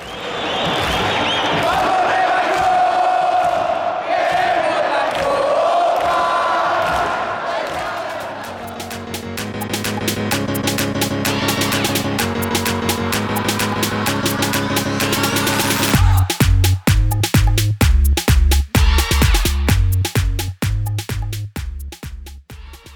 何?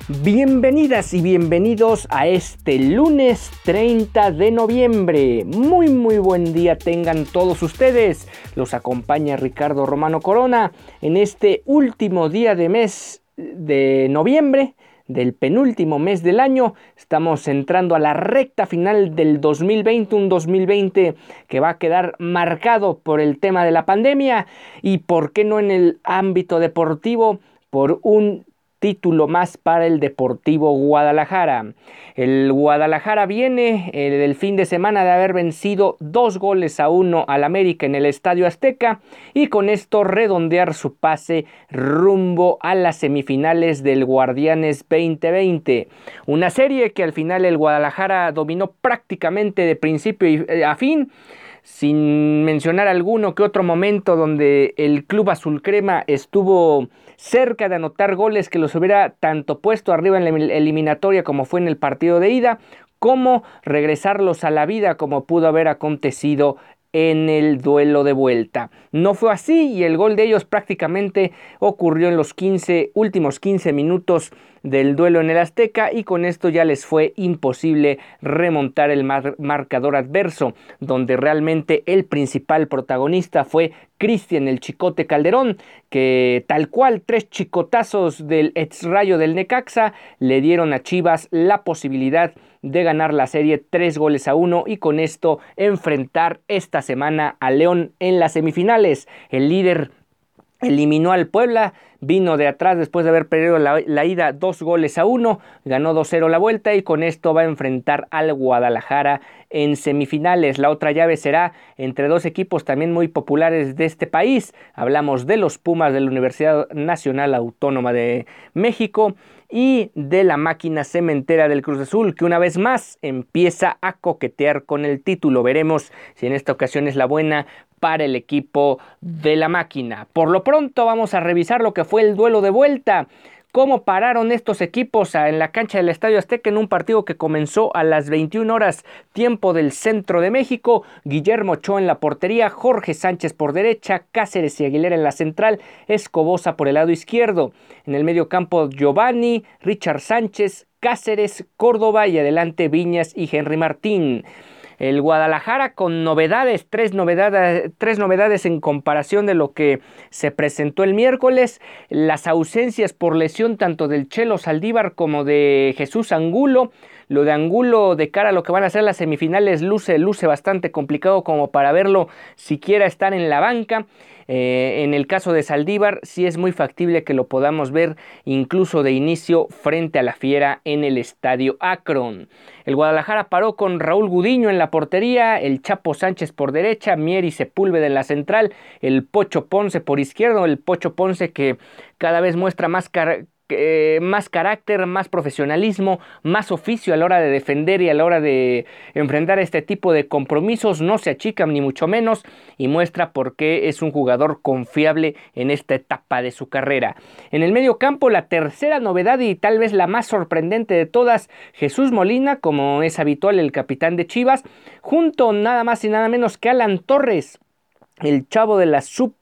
Bienvenidas y bienvenidos a este lunes 30 de noviembre. Muy muy buen día tengan todos ustedes. Los acompaña Ricardo Romano Corona en este último día de mes de noviembre del penúltimo mes del año. Estamos entrando a la recta final del 2020, un 2020 que va a quedar marcado por el tema de la pandemia y por qué no en el ámbito deportivo por un título más para el Deportivo Guadalajara. El Guadalajara viene eh, del fin de semana de haber vencido dos goles a uno al América en el Estadio Azteca y con esto redondear su pase rumbo a las semifinales del Guardianes 2020. Una serie que al final el Guadalajara dominó prácticamente de principio eh, a fin sin mencionar alguno que otro momento donde el club azul crema estuvo cerca de anotar goles que los hubiera tanto puesto arriba en la eliminatoria como fue en el partido de ida, como regresarlos a la vida como pudo haber acontecido en el duelo de vuelta. No fue así y el gol de ellos prácticamente ocurrió en los 15 últimos 15 minutos del duelo en el Azteca y con esto ya les fue imposible remontar el marcador adverso, donde realmente el principal protagonista fue Cristian el Chicote Calderón, que tal cual tres chicotazos del ex rayo del Necaxa le dieron a Chivas la posibilidad de ganar la serie tres goles a uno y con esto enfrentar esta semana a León en las semifinales. El líder eliminó al Puebla, vino de atrás después de haber perdido la, ida dos goles a uno, ganó 2-0 la vuelta y con esto va a enfrentar al Guadalajara en semifinales. La otra llave será entre dos equipos también muy populares de este país. Hablamos de los Pumas de la Universidad Nacional Autónoma de México y de la máquina cementera del Cruz Azul, que una vez más empieza a coquetear con el título. Veremos si en esta ocasión es la buena para el equipo de la máquina. Por lo pronto vamos a revisar lo que fue el duelo de vuelta cómo pararon estos equipos en la cancha del Estadio Azteca en un partido que comenzó a las 21 horas tiempo del centro de México. Guillermo Ochoa en la portería, Jorge Sánchez por derecha, Cáceres y Aguilera en la central, Escobosa por el lado izquierdo. En el medio campo Giovanni, Richard Sánchez, Cáceres, Córdoba y adelante Viñas y Henry Martín. El Guadalajara con novedades, tres novedades, tres novedades en comparación de lo que se presentó el miércoles. Las ausencias por lesión tanto del Chelo Saldívar como de Jesús Angulo. Lo de Angulo de cara a lo que van a ser las semifinales luce, luce bastante complicado como para verlo siquiera estar en la banca. Eh, en el caso de Saldívar, sí es muy factible que lo podamos ver incluso de inicio frente a la Fiera en el estadio Akron. El Guadalajara paró con Raúl Gudiño en la portería, el Chapo Sánchez por derecha, Mieri Sepúlveda en la central, el Pocho Ponce por izquierdo, el Pocho Ponce que cada vez muestra más eh, más carácter, más profesionalismo, más oficio a la hora de defender y a la hora de enfrentar este tipo de compromisos, no se achica ni mucho menos y muestra por qué es un jugador confiable en esta etapa de su carrera. En el medio campo, la tercera novedad y tal vez la más sorprendente de todas, Jesús Molina, como es habitual el capitán de Chivas, junto nada más y nada menos que Alan Torres, el chavo de la sub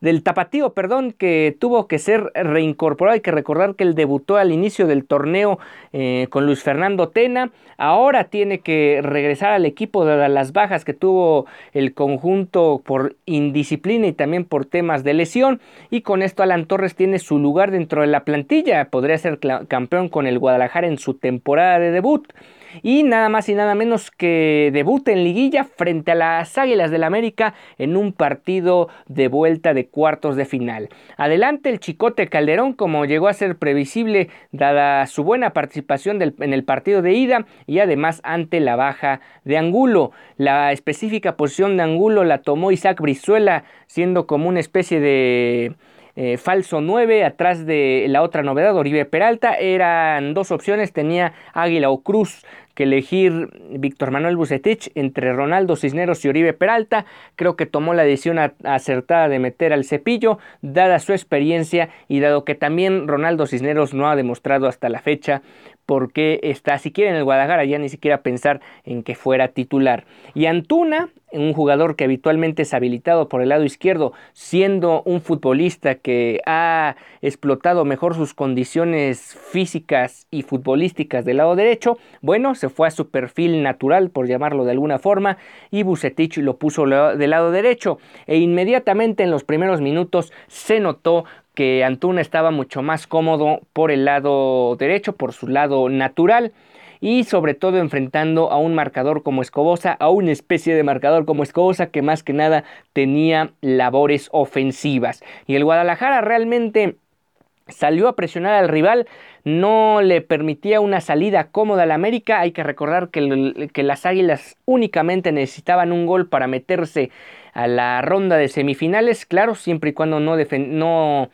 del tapatío, perdón, que tuvo que ser reincorporado. Hay que recordar que él debutó al inicio del torneo eh, con Luis Fernando Tena. Ahora tiene que regresar al equipo de las bajas que tuvo el conjunto por indisciplina y también por temas de lesión. Y con esto Alan Torres tiene su lugar dentro de la plantilla. Podría ser campeón con el Guadalajara en su temporada de debut. Y nada más y nada menos que debute en liguilla frente a las Águilas del América en un partido de vuelta de cuartos de final. Adelante el Chicote Calderón como llegó a ser previsible dada su buena participación en el partido de ida y además ante la baja de Angulo. La específica posición de Angulo la tomó Isaac Brizuela siendo como una especie de eh, falso 9 atrás de la otra novedad, Oribe Peralta. Eran dos opciones, tenía Águila o Cruz que elegir Víctor Manuel Bucetich entre Ronaldo Cisneros y Oribe Peralta. Creo que tomó la decisión acertada de meter al cepillo, dada su experiencia y dado que también Ronaldo Cisneros no ha demostrado hasta la fecha porque está siquiera en el Guadalajara, ya ni siquiera pensar en que fuera titular. Y Antuna, un jugador que habitualmente es habilitado por el lado izquierdo, siendo un futbolista que ha explotado mejor sus condiciones físicas y futbolísticas del lado derecho, bueno, se fue a su perfil natural, por llamarlo de alguna forma, y Bucetich lo puso del lado derecho. E inmediatamente en los primeros minutos se notó que Antuna estaba mucho más cómodo por el lado derecho, por su lado natural y sobre todo enfrentando a un marcador como Escobosa, a una especie de marcador como Escobosa que más que nada tenía labores ofensivas. Y el Guadalajara realmente salió a presionar al rival, no le permitía una salida cómoda al América. Hay que recordar que, que, las Águilas únicamente necesitaban un gol para meterse a la ronda de semifinales, claro, siempre y cuando no, no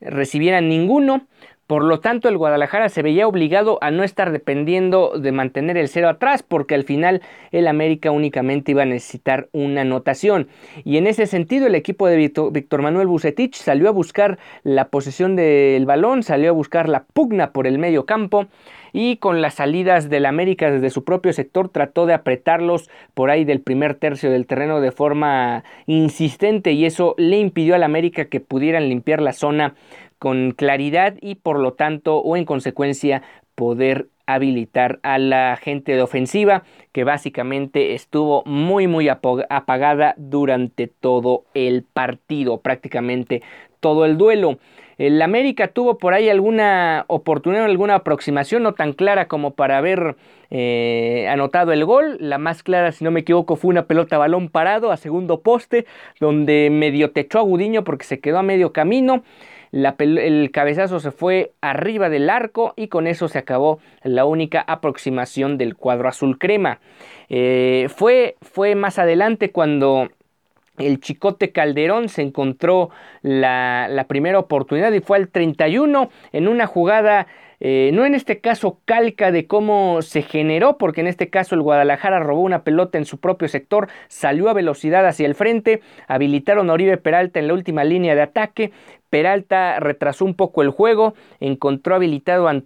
recibieran ninguno. Por lo tanto, el Guadalajara se veía obligado a no estar dependiendo de mantener el cero atrás, porque al final el América únicamente iba a necesitar una anotación. Y en ese sentido, el equipo de Víctor Manuel Bucetich salió a buscar la posesión del balón, salió a buscar la pugna por el medio campo y con las salidas del América desde su propio sector trató de apretarlos por ahí del primer tercio del terreno de forma insistente y eso le impidió al América que pudieran limpiar la zona con claridad y por lo tanto o en consecuencia poder habilitar a la gente de ofensiva que básicamente estuvo muy muy apagada durante todo el partido, prácticamente todo el duelo. El América tuvo por ahí alguna oportunidad, alguna aproximación, no tan clara como para haber eh, anotado el gol. La más clara, si no me equivoco, fue una pelota balón parado a segundo poste, donde medio techó a Gudiño porque se quedó a medio camino. el cabezazo se fue arriba del arco y con eso se acabó la única aproximación del cuadro azul crema. Eh, fue, fue más adelante cuando el Chicote Calderón se encontró la, primera oportunidad y fue al 31 en una jugada, eh, no en este caso calca de cómo se generó, porque en este caso el Guadalajara robó una pelota en su propio sector, salió a velocidad hacia el frente, habilitaron a Oribe Peralta en la última línea de ataque, Peralta retrasó un poco el juego, encontró habilitado al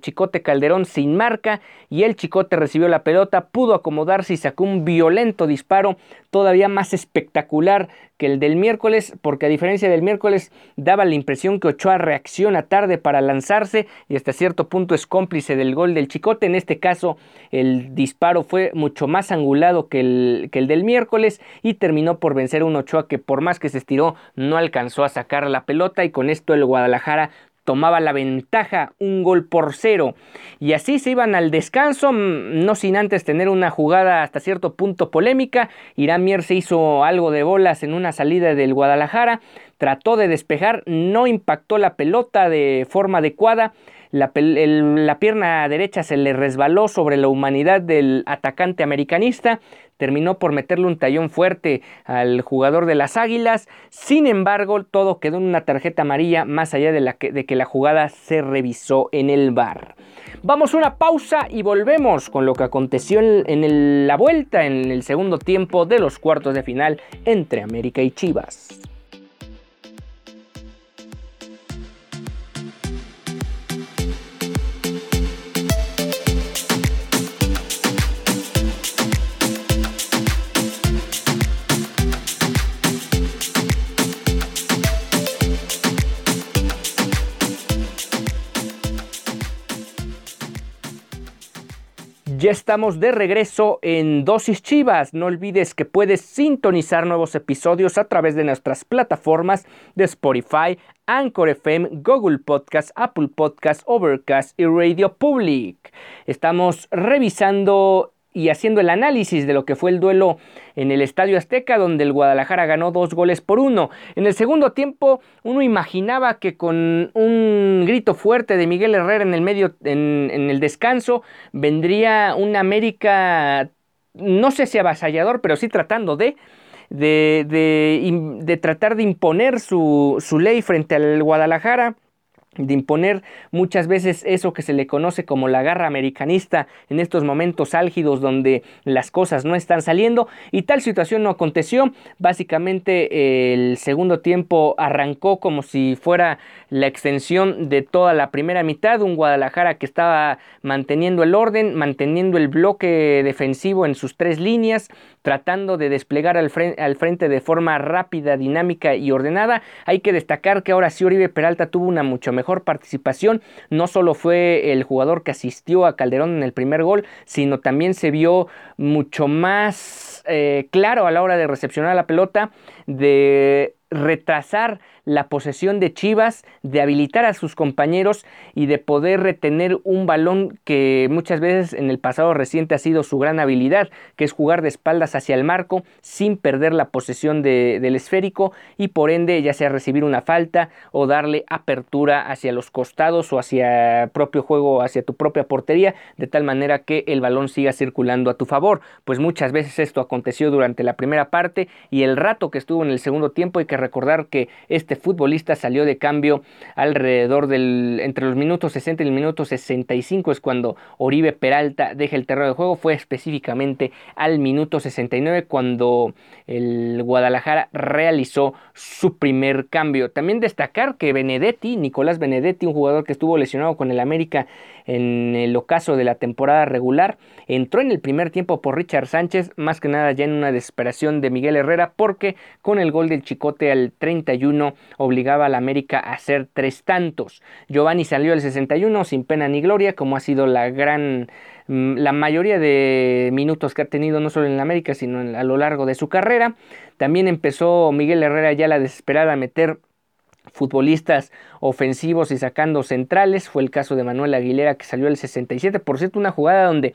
Chicote Calderón sin marca y el Chicote recibió la pelota, pudo acomodarse y sacó un violento disparo todavía más espectacular que el del miércoles, porque a diferencia del miércoles daba la impresión que Ochoa reacciona tarde para lanzarse y hasta cierto punto es cómplice del gol del Chicote. En este caso el disparo fue mucho más angulado que el, que el del miércoles y terminó por vencer a un Ochoa que por más que se estiró no alcanzó a sacar la pelota y con esto el Guadalajara tomaba la ventaja, un gol por cero. Y así se iban al descanso, mm, no sin antes tener una jugada hasta cierto punto polémica. Irán Mier se hizo algo de bolas en una salida del Guadalajara, trató de despejar, no impactó la pelota de forma adecuada. La, la, pierna derecha se le resbaló sobre la humanidad del atacante americanista terminó por meterle un tallón fuerte al jugador de las Águilas. Sin embargo, todo quedó en una tarjeta amarilla más allá de, que la jugada se revisó en el bar. Vamos a una pausa y volvemos con lo que aconteció en, la vuelta en el segundo tiempo de los cuartos de final entre América y Chivas. Estamos de regreso en Dosis Chivas. No olvides que puedes sintonizar nuevos episodios a través de nuestras plataformas de Spotify, Anchor FM, Google Podcast, Apple Podcast, Overcast y Radio Public. Estamos revisando y haciendo el análisis de lo que fue el duelo en el Estadio Azteca, donde el Guadalajara ganó dos goles por uno. En el segundo tiempo, uno imaginaba que con un grito fuerte de Miguel Herrera en el medio, en, el descanso, vendría un América, no sé si avasallador, pero sí tratando de. De, de, tratar de imponer su, su ley frente al Guadalajara de imponer muchas veces eso que se le conoce como la garra americanista en estos momentos álgidos donde las cosas no están saliendo. Y tal situación no aconteció. Básicamente el segundo tiempo arrancó como si fuera la extensión de toda la primera mitad, un Guadalajara que estaba manteniendo el orden, manteniendo el bloque defensivo en sus tres líneas, tratando de desplegar al frente, de forma rápida, dinámica y ordenada. Hay que destacar que ahora sí Oribe Peralta tuvo una mucho mejor participación. No solo fue el jugador que asistió a Calderón en el primer gol, sino también se vio mucho más eh, claro a la hora de recepcionar la pelota, de retrasar la posesión de Chivas, de habilitar a sus compañeros y de poder retener un balón que muchas veces en el pasado reciente ha sido su gran habilidad, que es jugar de espaldas hacia el marco sin perder la posesión del esférico y por ende ya sea recibir una falta o darle apertura hacia los costados o hacia propio juego, hacia tu propia portería, de tal manera que el balón siga circulando a tu favor. Pues muchas veces esto aconteció durante la primera parte y el rato que estuvo en el segundo tiempo hay que recordar que este futbolista salió de cambio alrededor del entre los minutos 60 y el minuto 65 es cuando Oribe Peralta deja el terreno de juego, fue específicamente al minuto 69 cuando el Guadalajara realizó su primer cambio. También destacar que Benedetti, Nicolás Benedetti, un jugador que estuvo lesionado con el América en el ocaso de la temporada regular, entró en el primer tiempo por Richard Sánchez, más que nada ya en una desesperación de Miguel Herrera, porque con el gol del Chicote al 31 obligaba al América a hacer tres tantos. Giovanni salió al 61 sin pena ni gloria, como ha sido la gran mm, la mayoría de minutos que ha tenido no solo en la América, sino a lo largo de su carrera. También empezó Miguel Herrera ya la desesperada a meter futbolistas ofensivos y sacando centrales. Fue el caso de Manuel Aguilera que salió el 67. Por cierto, una jugada donde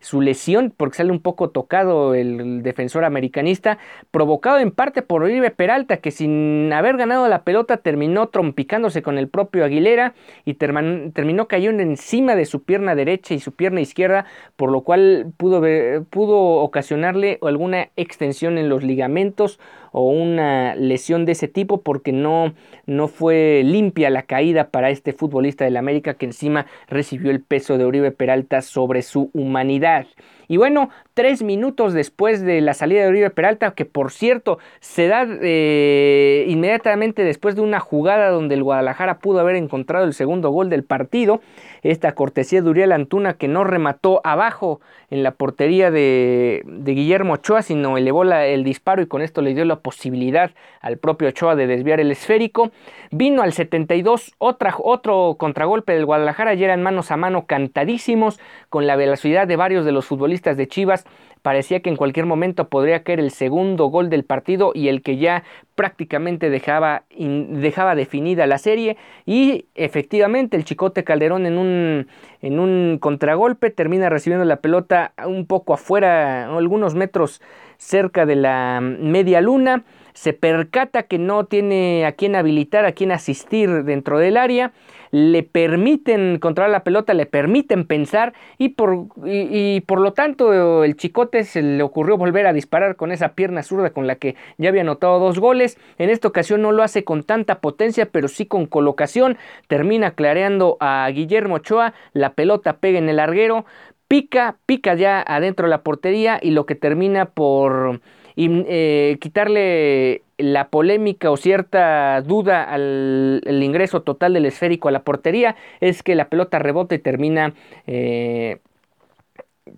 su lesión, porque sale un poco tocado el defensor americanista, provocado en parte por Oribe Peralta, que sin haber ganado la pelota terminó trompicándose con el propio Aguilera y terminó cayendo encima de su pierna derecha y su pierna izquierda, por lo cual pudo, pudo ocasionarle alguna extensión en los ligamentos o una lesión de ese tipo porque no, no fue limpia la caída para este futbolista del América que encima recibió el peso de Oribe Peralta sobre su humanidad. Y bueno, tres minutos después de la salida de Oribe Peralta, que por cierto se da eh, inmediatamente después de una jugada donde el Guadalajara pudo haber encontrado el segundo gol del partido, esta cortesía de Uriel Antuna que no remató abajo en la portería de, Guillermo Ochoa, sino elevó el disparo y con esto le dio la posibilidad al propio Ochoa de desviar el esférico. Vino al 72 otra, otro contragolpe del Guadalajara, ya eran manos a mano cantadísimos, con la velocidad de varios de los futbolistas de Chivas parecía que en cualquier momento podría caer el segundo gol del partido y el que ya prácticamente dejaba, dejaba definida la serie. Y efectivamente el Chicote Calderón en un, en un contragolpe termina recibiendo la pelota un poco afuera, algunos metros cerca de la media luna, se percata que no tiene a quién habilitar, a quién asistir dentro del área le permiten controlar la pelota, le permiten pensar y por, y, por lo tanto el Chicote se le ocurrió volver a disparar con esa pierna zurda con la que ya había anotado dos goles. En esta ocasión no lo hace con tanta potencia, pero sí con colocación. Termina clareando a Guillermo Ochoa, la pelota pega en el larguero, pica, pica ya adentro de la portería y lo que termina por eh, quitarle la polémica o cierta duda al ingreso total del esférico a la portería es que la pelota rebota y termina, eh,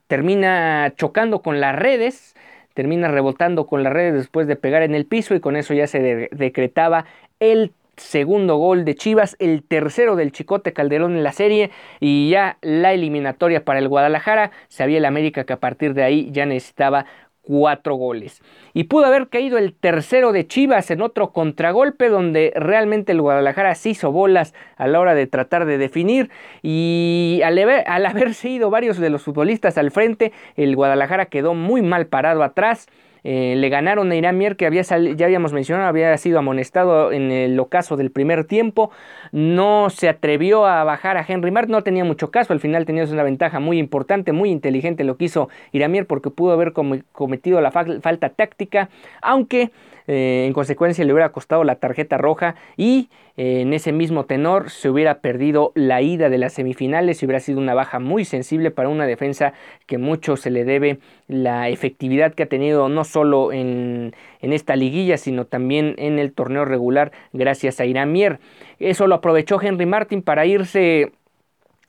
termina chocando con las redes, termina rebotando con las redes después de pegar en el piso y con eso ya se decretaba el segundo gol de Chivas, el tercero del Chicote Calderón en la serie y ya la eliminatoria para el Guadalajara. Sabía el América que a partir de ahí ya necesitaba cuatro goles. Y pudo haber caído el tercero de Chivas en otro contragolpe donde realmente el Guadalajara se hizo bolas a la hora de tratar de definir y al, al haberse ido varios de los futbolistas al frente, el Guadalajara quedó muy mal parado atrás. Eh, le ganaron a Irán Mier, que había ya habíamos mencionado, había sido amonestado en el ocaso del primer tiempo. No se atrevió a bajar a Henry Mart, no tenía mucho caso. Al final tenía una ventaja muy importante, muy inteligente lo que hizo Irán porque pudo haber cometido la falta táctica, aunque eh, en consecuencia le hubiera costado la tarjeta roja y eh, en ese mismo tenor se hubiera perdido la ida de las semifinales y hubiera sido una baja muy sensible para una defensa que mucho se le debe la efectividad que ha tenido no solo en, en esta liguilla sino también en el torneo regular gracias a Irán Mier. Eso lo aprovechó Henry Martin para irse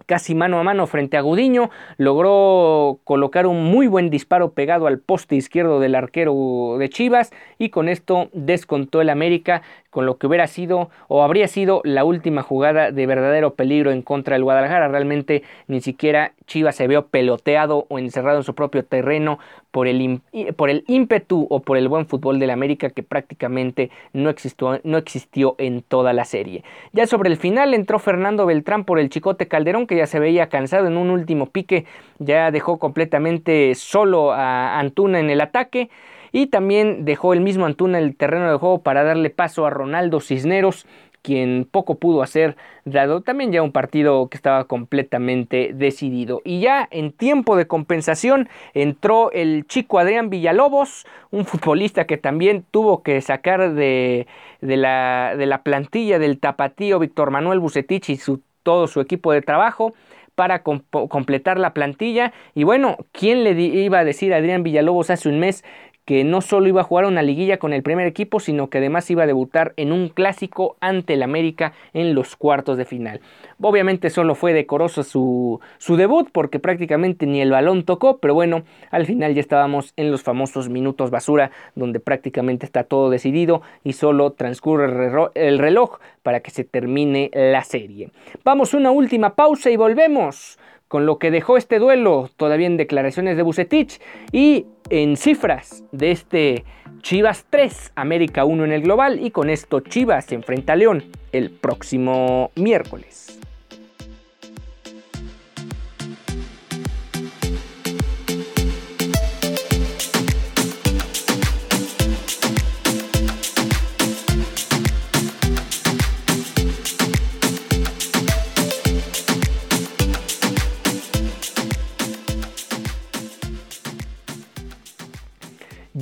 casi mano a mano frente a Gudiño, logró colocar un muy buen disparo pegado al poste izquierdo del arquero de Chivas y con esto descontó el América con lo que hubiera sido o habría sido la última jugada de verdadero peligro en contra del Guadalajara. Realmente ni siquiera Chivas se vio peloteado o encerrado en su propio terreno por el, por el ímpetu o por el buen fútbol del América que prácticamente no existió, no existió en toda la serie. Ya sobre el final entró Fernando Beltrán por el Chicote Calderón que ya se veía cansado en un último pique, ya dejó completamente solo a Antuna en el ataque y también dejó el mismo Antuna el terreno de juego para darle paso a Ronaldo Cisneros quien poco pudo hacer, dado también ya un partido que estaba completamente decidido. Y ya en tiempo de compensación entró el chico Adrián Villalobos, un futbolista que también tuvo que sacar de, de, la, de la, plantilla del tapatío Víctor Manuel Bucetich y todo su equipo de trabajo para completar la plantilla. Y bueno, ¿quién le iba a decir a Adrián Villalobos hace un mes que no solo iba a jugar una liguilla con el primer equipo, sino que además iba a debutar en un clásico ante el América en los cuartos de final. Obviamente solo fue decoroso su, su debut porque prácticamente ni el balón tocó, pero bueno, al final ya estábamos en los famosos minutos basura donde prácticamente está todo decidido y solo transcurre el reloj para que se termine la serie. Vamos a una última pausa y volvemos con lo que dejó este duelo, todavía en declaraciones de Bucetich y en cifras de este Chivas 3, América 1 en el global y con esto Chivas se enfrenta a León el próximo miércoles.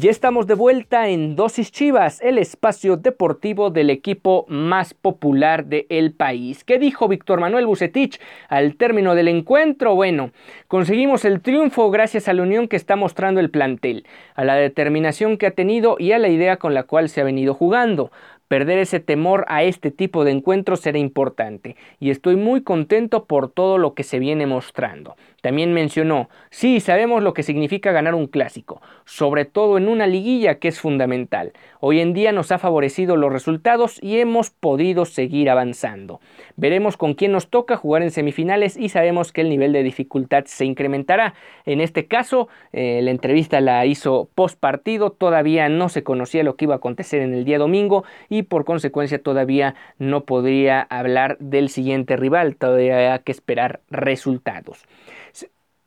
Ya estamos de vuelta en Dosis Chivas, el espacio deportivo del equipo más popular del país. ¿Qué dijo Víctor Manuel Bucetich al término del encuentro? Bueno, conseguimos el triunfo gracias a la unión que está mostrando el plantel, a la determinación que ha tenido y a la idea con la cual se ha venido jugando. Perder ese temor a este tipo de encuentros será importante y estoy muy contento por todo lo que se viene mostrando. También mencionó, sí, sabemos lo que significa ganar un clásico, sobre todo en una liguilla que es fundamental. Hoy en día nos ha favorecido los resultados y hemos podido seguir avanzando. Veremos con quién nos toca jugar en semifinales y sabemos que el nivel de dificultad se incrementará. En este caso, eh, la entrevista la hizo post partido, todavía no se conocía lo que iba a acontecer en el día domingo y por consecuencia todavía no podría hablar del siguiente rival, todavía hay que esperar resultados.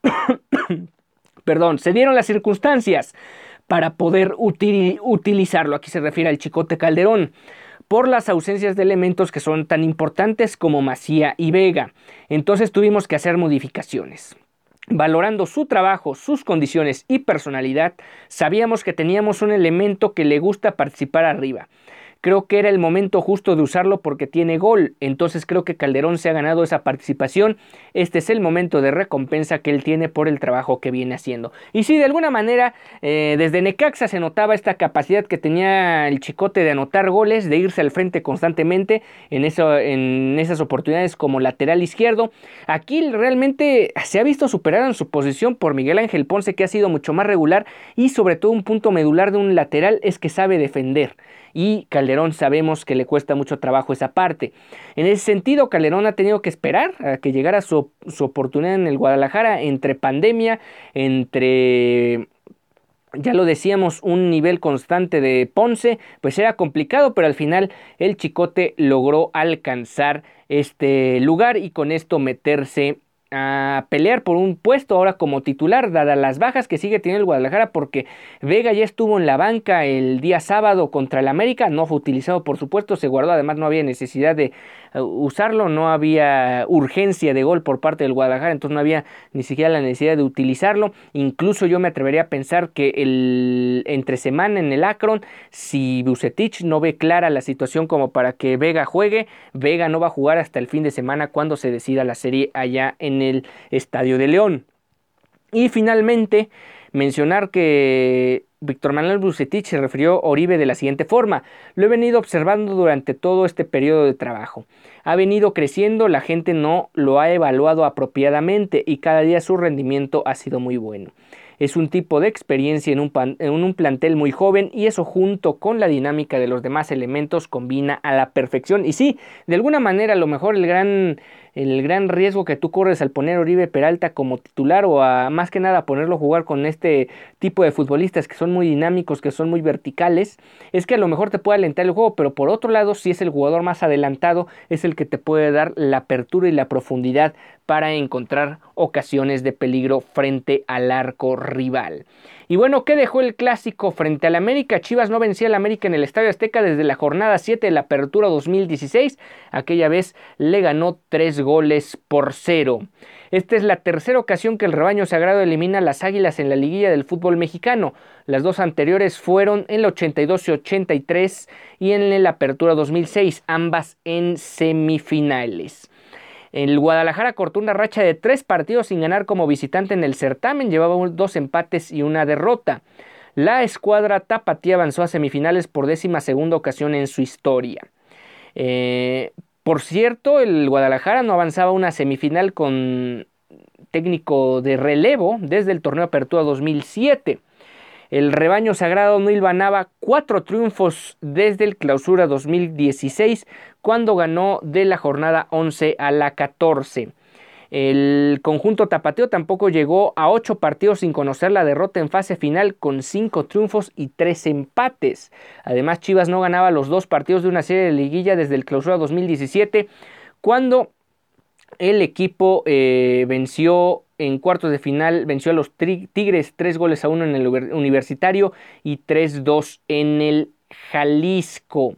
Perdón, se dieron las circunstancias para poder utilizarlo. Aquí se refiere al Chicote Calderón por las ausencias de elementos que son tan importantes como Macía y Vega. Entonces tuvimos que hacer modificaciones. Valorando su trabajo, sus condiciones y personalidad, sabíamos que teníamos un elemento que le gusta participar arriba. Creo que era el momento justo de usarlo porque tiene gol. Entonces creo que Calderón se ha ganado esa participación. Este es el momento de recompensa que él tiene por el trabajo que viene haciendo. Y sí, de alguna manera, eh, desde Necaxa se notaba esta capacidad que tenía el chicote de anotar goles, de irse al frente constantemente en, eso, en esas oportunidades como lateral izquierdo. Aquí realmente se ha visto superado en su posición por Miguel Ángel Ponce, que ha sido mucho más regular y sobre todo un punto medular de un lateral es que sabe defender. Y Calderón Calderón sabemos que le cuesta mucho trabajo esa parte. En ese sentido, Calderón ha tenido que esperar a que llegara su, su oportunidad en el Guadalajara entre pandemia, entre ya lo decíamos, un nivel constante de Ponce, pues era complicado, pero al final el Chicote logró alcanzar este lugar y con esto meterse a pelear por un puesto ahora como titular, dadas las bajas que sigue teniendo el Guadalajara, porque Vega ya estuvo en la banca el día sábado contra el América, no fue utilizado por supuesto, se guardó, además no había necesidad de eh, usarlo, no había urgencia de gol por parte del Guadalajara, entonces no había ni siquiera la necesidad de utilizarlo, incluso yo me atrevería a pensar que el entre semana en el Akron, si Bucetich no ve clara la situación como para que Vega juegue, Vega no va a jugar hasta el fin de semana cuando se decida la serie allá en el Estadio de León. Y finalmente, mencionar que Víctor Manuel Bucetich se refirió a Oribe de la siguiente forma: Lo he venido observando durante todo este periodo de trabajo. Ha venido creciendo, la gente no lo ha evaluado apropiadamente y cada día su rendimiento ha sido muy bueno. Es un tipo de experiencia en un, en un, plantel muy joven y eso junto con la dinámica de los demás elementos combina a la perfección. Y sí, de alguna manera a lo mejor el gran el gran riesgo que tú corres al poner a Oribe Peralta como titular o a más que nada ponerlo a jugar con este tipo de futbolistas que son muy dinámicos, que son muy verticales, es que a lo mejor te puede alentar el juego, pero por otro lado, si es el jugador más adelantado, es el que te puede dar la apertura y la profundidad para encontrar ocasiones de peligro frente al arco rival. Y bueno, ¿qué dejó el clásico frente al América? Chivas no vencía al América en el Estadio Azteca desde la jornada 7 de la Apertura 2016. Aquella vez le ganó 3 goles por 0. Esta es la tercera ocasión que el rebaño sagrado elimina a las Águilas en la liguilla del fútbol mexicano. Las dos anteriores fueron en el 82 y 83 y en la Apertura 2006, ambas en semifinales. El Guadalajara cortó una racha de tres partidos sin ganar como visitante en el certamen, llevaba dos empates y una derrota. La escuadra tapatía avanzó a semifinales por décima segunda ocasión en su historia. Eh, por cierto, el Guadalajara no avanzaba a una semifinal con técnico de relevo desde el torneo Apertura 2007. El rebaño sagrado no hilvanaba cuatro triunfos desde el clausura 2016, cuando ganó de la jornada 11 a la 14. El conjunto tapateo tampoco llegó a ocho partidos sin conocer la derrota en fase final con cinco triunfos y tres empates. Además, Chivas no ganaba los dos partidos de una serie de liguilla desde el clausura 2017, cuando el equipo eh, venció en cuartos de final, venció a los Tigres tres goles a uno en el universitario y 3-2 en el Jalisco.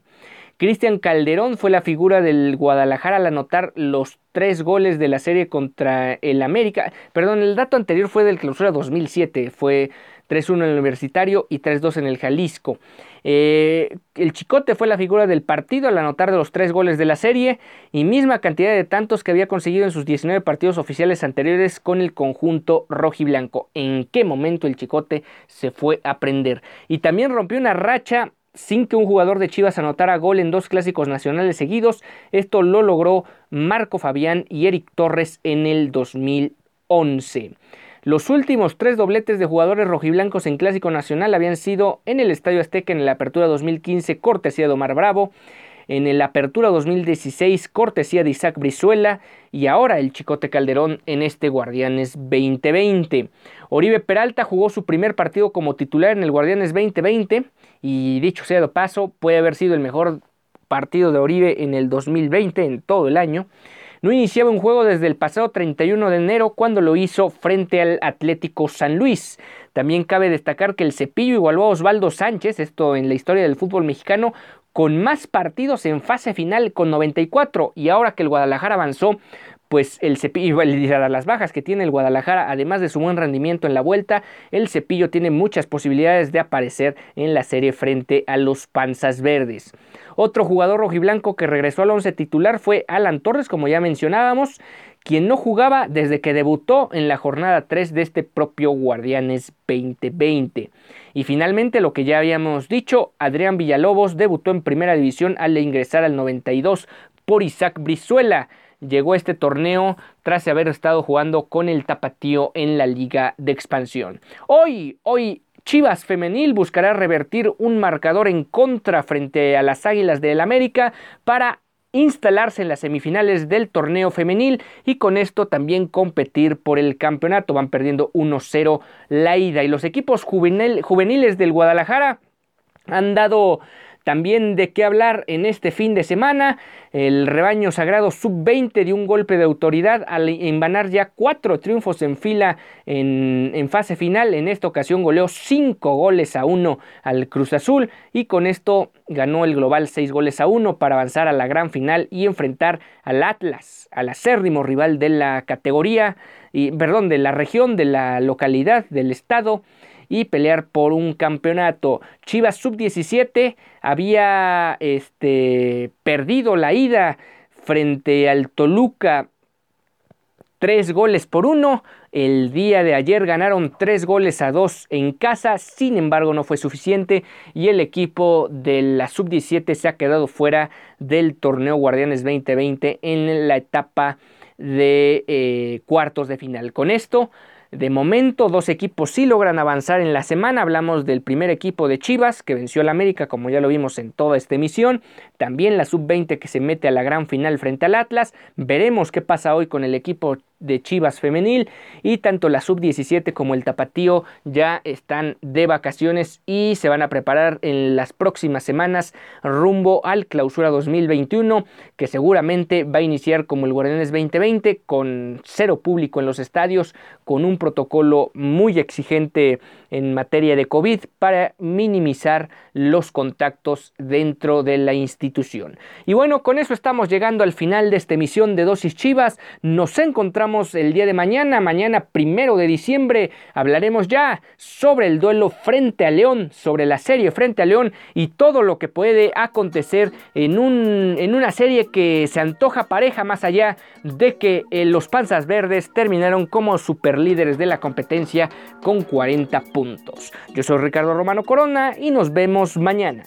Cristian Calderón fue la figura del Guadalajara al anotar los tres goles de la serie contra el América. Perdón, el dato anterior fue del clausura 2007, fue 3-1 en el Universitario y 3-2 en el Jalisco. Eh, el Chicote fue la figura del partido al anotar de los tres goles de la serie y misma cantidad de tantos que había conseguido en sus 19 partidos oficiales anteriores con el conjunto rojiblanco. ¿En qué momento el Chicote se fue a prender? Y también rompió una racha sin que un jugador de Chivas anotara gol en dos clásicos nacionales seguidos. Esto lo logró Marco Fabián y Eric Torres en el 2011. Los últimos tres dobletes de jugadores rojiblancos en Clásico Nacional habían sido en el Estadio Azteca en la Apertura 2015, cortesía de Omar Bravo, en el Apertura 2016, cortesía de Isaac Brizuela, y ahora el Chicote Calderón en este Guardianes 2020. Oribe Peralta jugó su primer partido como titular en el Guardianes 2020 y dicho sea de paso, puede haber sido el mejor partido de Oribe en el 2020, en todo el año. No iniciaba un juego desde el pasado 31 de enero cuando lo hizo frente al Atlético San Luis. También cabe destacar que el Cepillo igualó a Osvaldo Sánchez, esto en la historia del fútbol mexicano, con más partidos en fase final con 94 y ahora que el Guadalajara avanzó pues el cepillo, a las bajas que tiene el Guadalajara, además de su buen rendimiento en la vuelta, el cepillo tiene muchas posibilidades de aparecer en la serie frente a los Panzas Verdes. Otro jugador rojiblanco que regresó al once titular fue Alan Torres, como ya mencionábamos, quien no jugaba desde que debutó en la jornada 3 de este propio Guardianes 2020. Y finalmente, lo que ya habíamos dicho, Adrián Villalobos debutó en primera división al ingresar al 92 por Isaac Brizuela llegó este torneo tras haber estado jugando con el Tapatío en la Liga de Expansión. Hoy, hoy Chivas femenil buscará revertir un marcador en contra frente a las Águilas del América para instalarse en las semifinales del torneo femenil y con esto también competir por el campeonato. Van perdiendo 1-0 la ida y los equipos juveniles del Guadalajara han dado también de qué hablar en este fin de semana. El rebaño sagrado sub-20 dio un golpe de autoridad al envanar ya cuatro triunfos en fila en, fase final. En esta ocasión goleó cinco goles a uno al Cruz Azul y con esto ganó el global seis goles a uno para avanzar a la gran final y enfrentar al Atlas, al acérrimo rival de la categoría, y, perdón, de la región, de la localidad, del estado y pelear por un campeonato. Chivas sub-17 había este, perdido la ida frente al Toluca tres goles por uno. El día de ayer ganaron tres goles a dos en casa, sin embargo no fue suficiente y el equipo de la sub-17 se ha quedado fuera del torneo Guardianes 2020 en la etapa de eh, cuartos de final. Con esto de momento, dos equipos sí logran avanzar en la semana. Hablamos del primer equipo de Chivas, que venció al América, como ya lo vimos en toda esta emisión. También la sub-20 que se mete a la gran final frente al Atlas. Veremos qué pasa hoy con el equipo de Chivas femenil y tanto la sub-17 como el tapatío ya están de vacaciones y se van a preparar en las próximas semanas rumbo al clausura 2021 que seguramente va a iniciar como el Guardianes 2020 con cero público en los estadios con un protocolo muy exigente en materia de COVID para minimizar los contactos dentro de la institución. Y bueno, con eso estamos llegando al final de esta emisión de Dosis Chivas. Nos encontramos el día de mañana, mañana primero de diciembre. Hablaremos ya sobre el duelo frente a León, sobre la serie frente a León y todo lo que puede acontecer en, un, en una serie que se antoja pareja más allá de que eh, los Panzas Verdes terminaron como superlíderes de la competencia con 40 puntos. Yo soy Ricardo Romano Corona y nos vemos mañana.